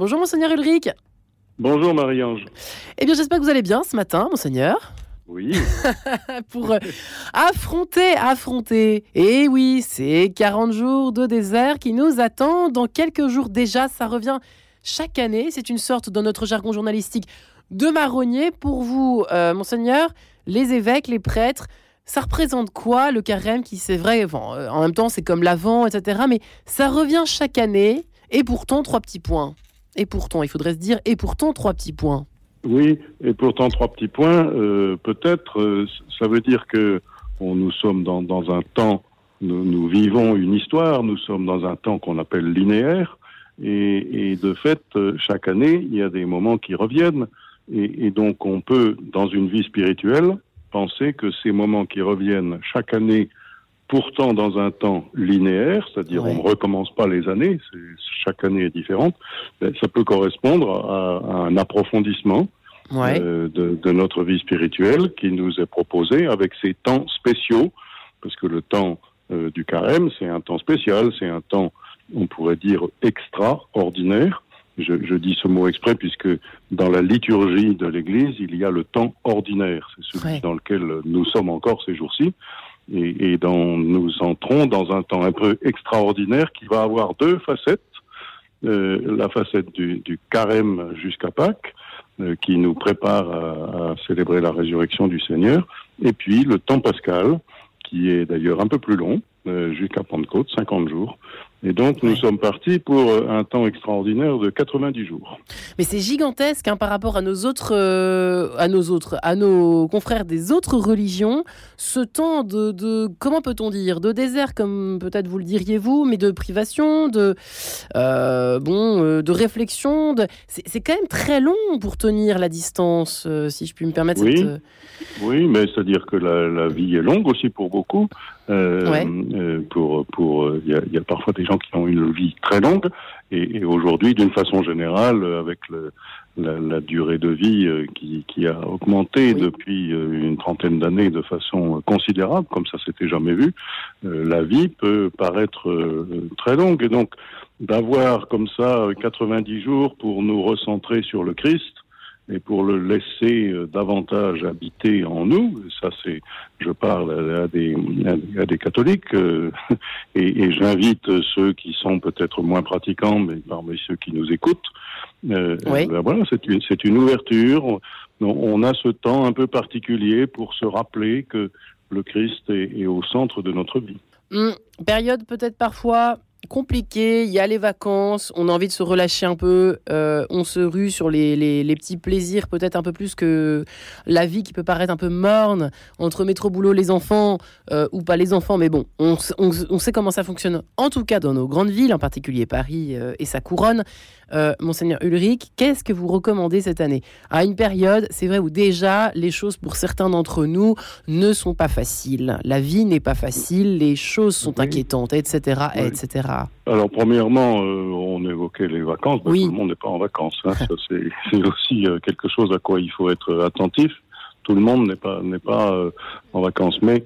Bonjour Monseigneur Ulrich. Bonjour Marie-Ange. Eh bien j'espère que vous allez bien ce matin, Monseigneur. Oui. Pour euh, affronter, affronter. Et oui, c'est 40 jours de désert qui nous attendent. Dans quelques jours déjà, ça revient chaque année. C'est une sorte, dans notre jargon journalistique, de marronnier. Pour vous, euh, Monseigneur, les évêques, les prêtres, ça représente quoi le carême qui, c'est vrai, euh, en même temps, c'est comme l'avant, etc. Mais ça revient chaque année. Et pourtant, trois petits points. Et pourtant, il faudrait se dire, et pourtant, trois petits points. Oui, et pourtant, trois petits points. Euh, peut-être, euh, ça veut dire que nous sommes dans, un temps, nous, vivons une histoire, nous sommes dans un temps qu'on appelle linéaire, et, de fait, euh, chaque année, il y a des moments qui reviennent, et, donc on peut, dans une vie spirituelle, penser que ces moments qui reviennent chaque année pourtant dans un temps linéaire, c'est-à-dire on ne recommence pas les années, chaque année est différente, ben, ça peut correspondre à, un approfondissement euh, de, notre vie spirituelle qui nous est proposé avec ces temps spéciaux, parce que le temps euh, du carême, c'est un temps spécial, c'est un temps, on pourrait dire, extraordinaire. Je, je, dis ce mot exprès puisque dans la liturgie de l'Église, il y a le temps ordinaire, c'est celui dans lequel nous sommes encore ces jours-ci et, et nous entrons dans un temps un peu extraordinaire qui va avoir deux facettes. Euh, la facette du, carême jusqu'à Pâques, euh, qui nous prépare à, à, célébrer la résurrection du Seigneur, et puis le temps pascal, qui est d'ailleurs un peu plus long, euh, jusqu'à Pentecôte, 50 jours. Et donc, nous sommes partis pour euh, un temps extraordinaire de 90 jours. Mais c'est gigantesque hein, par rapport à nos autres, euh, à nos autres, à nos confrères des autres religions. Ce temps de, de comment peut-on dire, de désert, comme peut-être vous le diriez vous, mais de privation, de bon, de réflexion. De... C'est quand même très long pour tenir la distance, si je puis me permettre. Oui, oui mais c'est-à-dire que la, la, vie est longue aussi pour beaucoup. Euh, pour pour euh, il y, a, parfois des gens qui ont une vie très longue et, aujourd'hui d'une façon générale avec le, la, durée de vie euh, qui, qui a augmenté depuis une trentaine d'années de façon considérable comme ça s'était jamais vu la vie peut paraître très longue. Et donc d'avoir comme ça 90 jours pour nous recentrer sur le Christ et pour le laisser euh, davantage habiter en nous, ça c'est, je parle à, des, à des catholiques, euh, et, et j'invite ceux qui sont peut-être moins pratiquants, mais parmi ceux qui nous écoutent, euh, ben voilà, c'est une, c'est une ouverture. On a ce temps un peu particulier pour se rappeler que le Christ est, est au centre de notre vie. Hum, période peut-être parfois compliqué, il y a les vacances, on a envie de se relâcher un peu, euh, on se rue sur les, les, petits plaisirs peut-être un peu plus que la vie qui peut paraître un peu morne entre métro, boulot, les enfants, euh, ou pas les enfants, mais bon, on, on, sait comment ça fonctionne, en tout cas dans nos grandes villes, en particulier Paris euh, et sa couronne. Monseigneur Ulrich, qu'est-ce que vous recommandez cette année? À une période, c'est vrai, où déjà les choses pour certains d'entre nous ne sont pas faciles. La vie n'est pas facile, les choses sont inquiétantes, etc., etc. Alors, premièrement, euh, on évoquait les vacances. Ben, tout le monde n'est pas en vacances. Hein. c'est aussi euh, quelque chose à quoi il faut être attentif. Tout le monde n'est pas n'est pas euh, en vacances, mais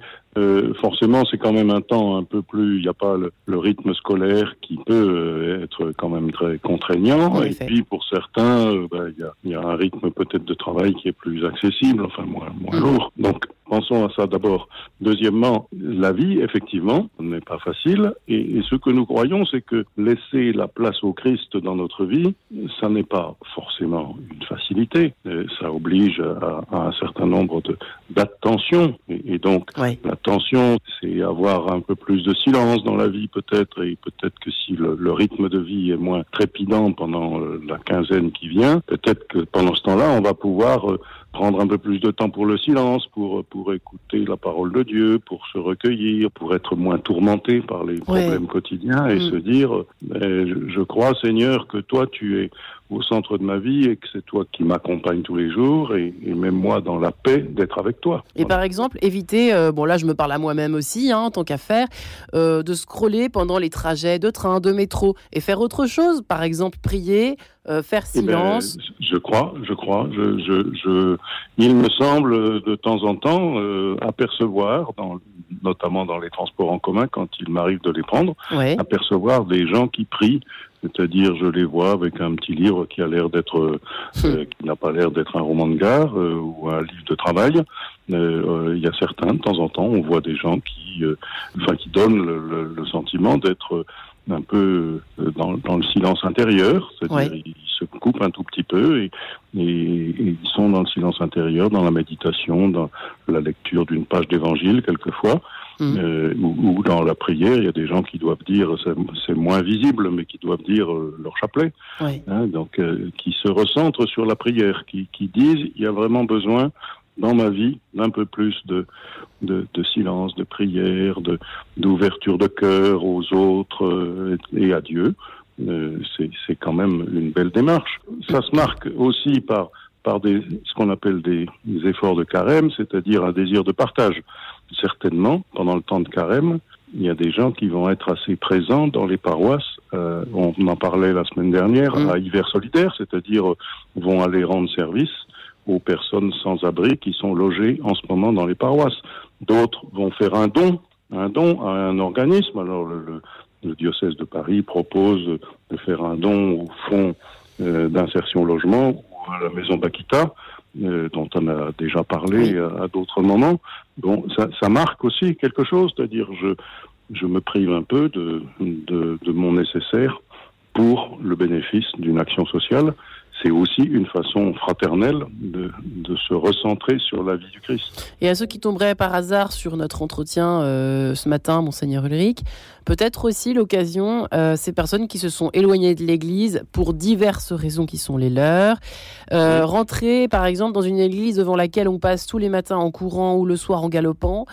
forcément, c'est quand même un temps un peu plus. Il n'y a pas le, rythme scolaire qui peut être quand même très contraignant. Et puis, pour certains, ben, il y, a, un rythme peut-être de travail qui est plus accessible, enfin moins moins mm. lourd. Pensons à ça d'abord. Deuxièmement, la vie, effectivement, n'est pas facile. Et, ce que nous croyons, c'est que laisser la place au Christ dans notre vie, ça n'est pas forcément une facilité. ça oblige à, un certain nombre d'attention. Et, donc, l'attention, c'est avoir un peu plus de silence dans la vie, peut-être. Et peut-être que si le, le, rythme de vie est moins trépidant pendant la quinzaine qui vient, peut-être que pendant ce temps-là, on va pouvoir euh, prendre un peu plus de temps pour le silence, pour, pour écouter la parole de Dieu, pour se recueillir, pour être moins tourmenté par les problèmes quotidiens et mm. se dire, je crois Seigneur que toi tu es au centre de ma vie et que c'est toi qui m'accompagne tous les jours et, même moi dans la paix d'être avec toi. Et par exemple, éviter, euh, bon là je me parle à moi-même aussi hein, en tant qu'affaire, euh, de scroller pendant les trajets de train, de métro et faire autre chose, par exemple prier, euh, faire eh ben, silence. je crois, je crois, je, je, je, il me semble de temps en temps apercevoir, dans, notamment dans les transports en commun quand il m'arrive de les prendre, apercevoir des gens qui prient c'est-à-dire je les vois avec un petit livre qui a l'air d'être, euh, qui n'a pas l'air d'être un roman de gare euh, ou un livre de travail. Euh, il y a certains, de temps en temps, on voit des gens qui, enfin, qui donnent le, le, sentiment d'être un peu dans, dans, le silence intérieur, c'est-à-dire ils se coupent un tout petit peu et, et, et, ils sont dans le silence intérieur, dans la méditation, dans la lecture d'une page d'évangile quelquefois. Mm. Euh, ou, dans la prière, il y a des gens qui doivent dire, c'est moins visible, mais qui doivent dire euh, leur chapelet. Hein, donc, euh, qui se recentrent sur la prière, qui, qui disent, il y a vraiment besoin dans ma vie d'un peu plus de, de, de, silence, de prière, de d'ouverture de cœur aux autres euh, et à Dieu. Euh, c'est quand même une belle démarche. Ça se marque aussi par par des, ce qu'on appelle des, des, efforts de carême, c'est-à-dire un désir de partage certainement, pendant le temps de carême, il y a des gens qui vont être assez présents dans les paroisses. Euh, on en parlait la semaine dernière mmh. à Hiver Solidaire, c'est-à-dire euh, vont aller rendre service aux personnes sans abri qui sont logées en ce moment dans les paroisses. D'autres vont faire un don, un don à un organisme. Alors le, le, diocèse de Paris propose de faire un don au fonds euh, d'insertion logement ou à la maison Bakita. Euh, dont on a déjà parlé à, d'autres moments. Bon, ça, ça, marque aussi quelque chose, c'est-à-dire je, je me prive un peu de, de, de mon nécessaire pour le bénéfice d'une action sociale c'est aussi une façon fraternelle de, de, se recentrer sur la vie du Christ. Et à ceux qui tomberaient par hasard sur notre entretien euh, ce matin, monseigneur Ulrich, peut-être aussi l'occasion, euh, ces personnes qui se sont éloignées de l'Église pour diverses raisons qui sont les leurs, euh, rentrer par exemple dans une église devant laquelle on passe tous les matins en courant ou le soir en galopant,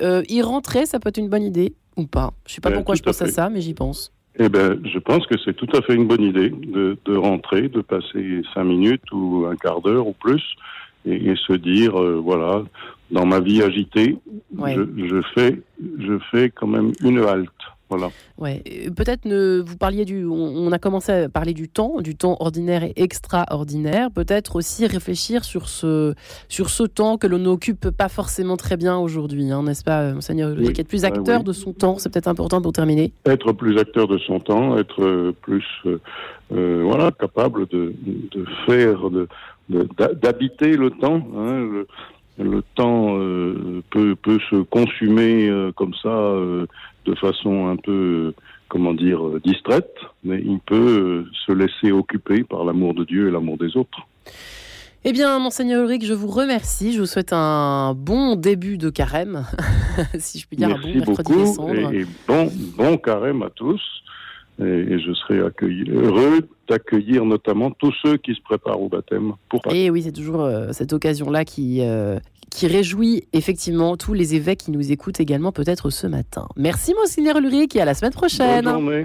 y rentrer, ça peut être une bonne idée ou pas? Je ne sais pas ben, pourquoi je pense à ça, mais j'y pense. Eh ben, je pense que c'est tout à fait une bonne idée de, de, rentrer, de passer cinq minutes ou un quart d'heure ou plus, et, et se dire, euh, voilà, dans ma vie agitée, je, je, fais, je fais quand même une halte. Voilà. Ouais. Peut-être ne vous parliez du. On, a commencé à parler du temps, du temps ordinaire et extraordinaire. Peut-être aussi réfléchir sur ce sur ce temps que l'on n'occupe pas forcément très bien aujourd'hui, hein, n'est-ce pas, monseigneur oui. Être plus acteur de son temps, c'est peut-être important pour terminer. Être plus acteur de son temps, être plus euh, euh voilà capable de, de faire, de d'habiter le temps. Hein, le, le temps euh, peut, peut se consumer euh, comme ça euh, de façon un peu, comment dire, distraite, mais il peut se laisser occuper par l'amour de Dieu et l'amour des autres. Eh bien, monseigneur Ulrich, je vous remercie. Je vous souhaite un bon début de carême, si je puis dire, Merci un bon mercredi beaucoup décembre. Et, et bon, bon carême à tous. Et, et je serai accueilli, heureux d'accueillir notamment tous ceux qui se préparent au baptême. Pour et oui, c'est toujours euh, cette occasion-là qui, euh, qui réjouit effectivement tous les évêques qui nous écoutent également peut-être ce matin. Merci Monseigneur Ulrich et à la semaine prochaine. Bonne journée.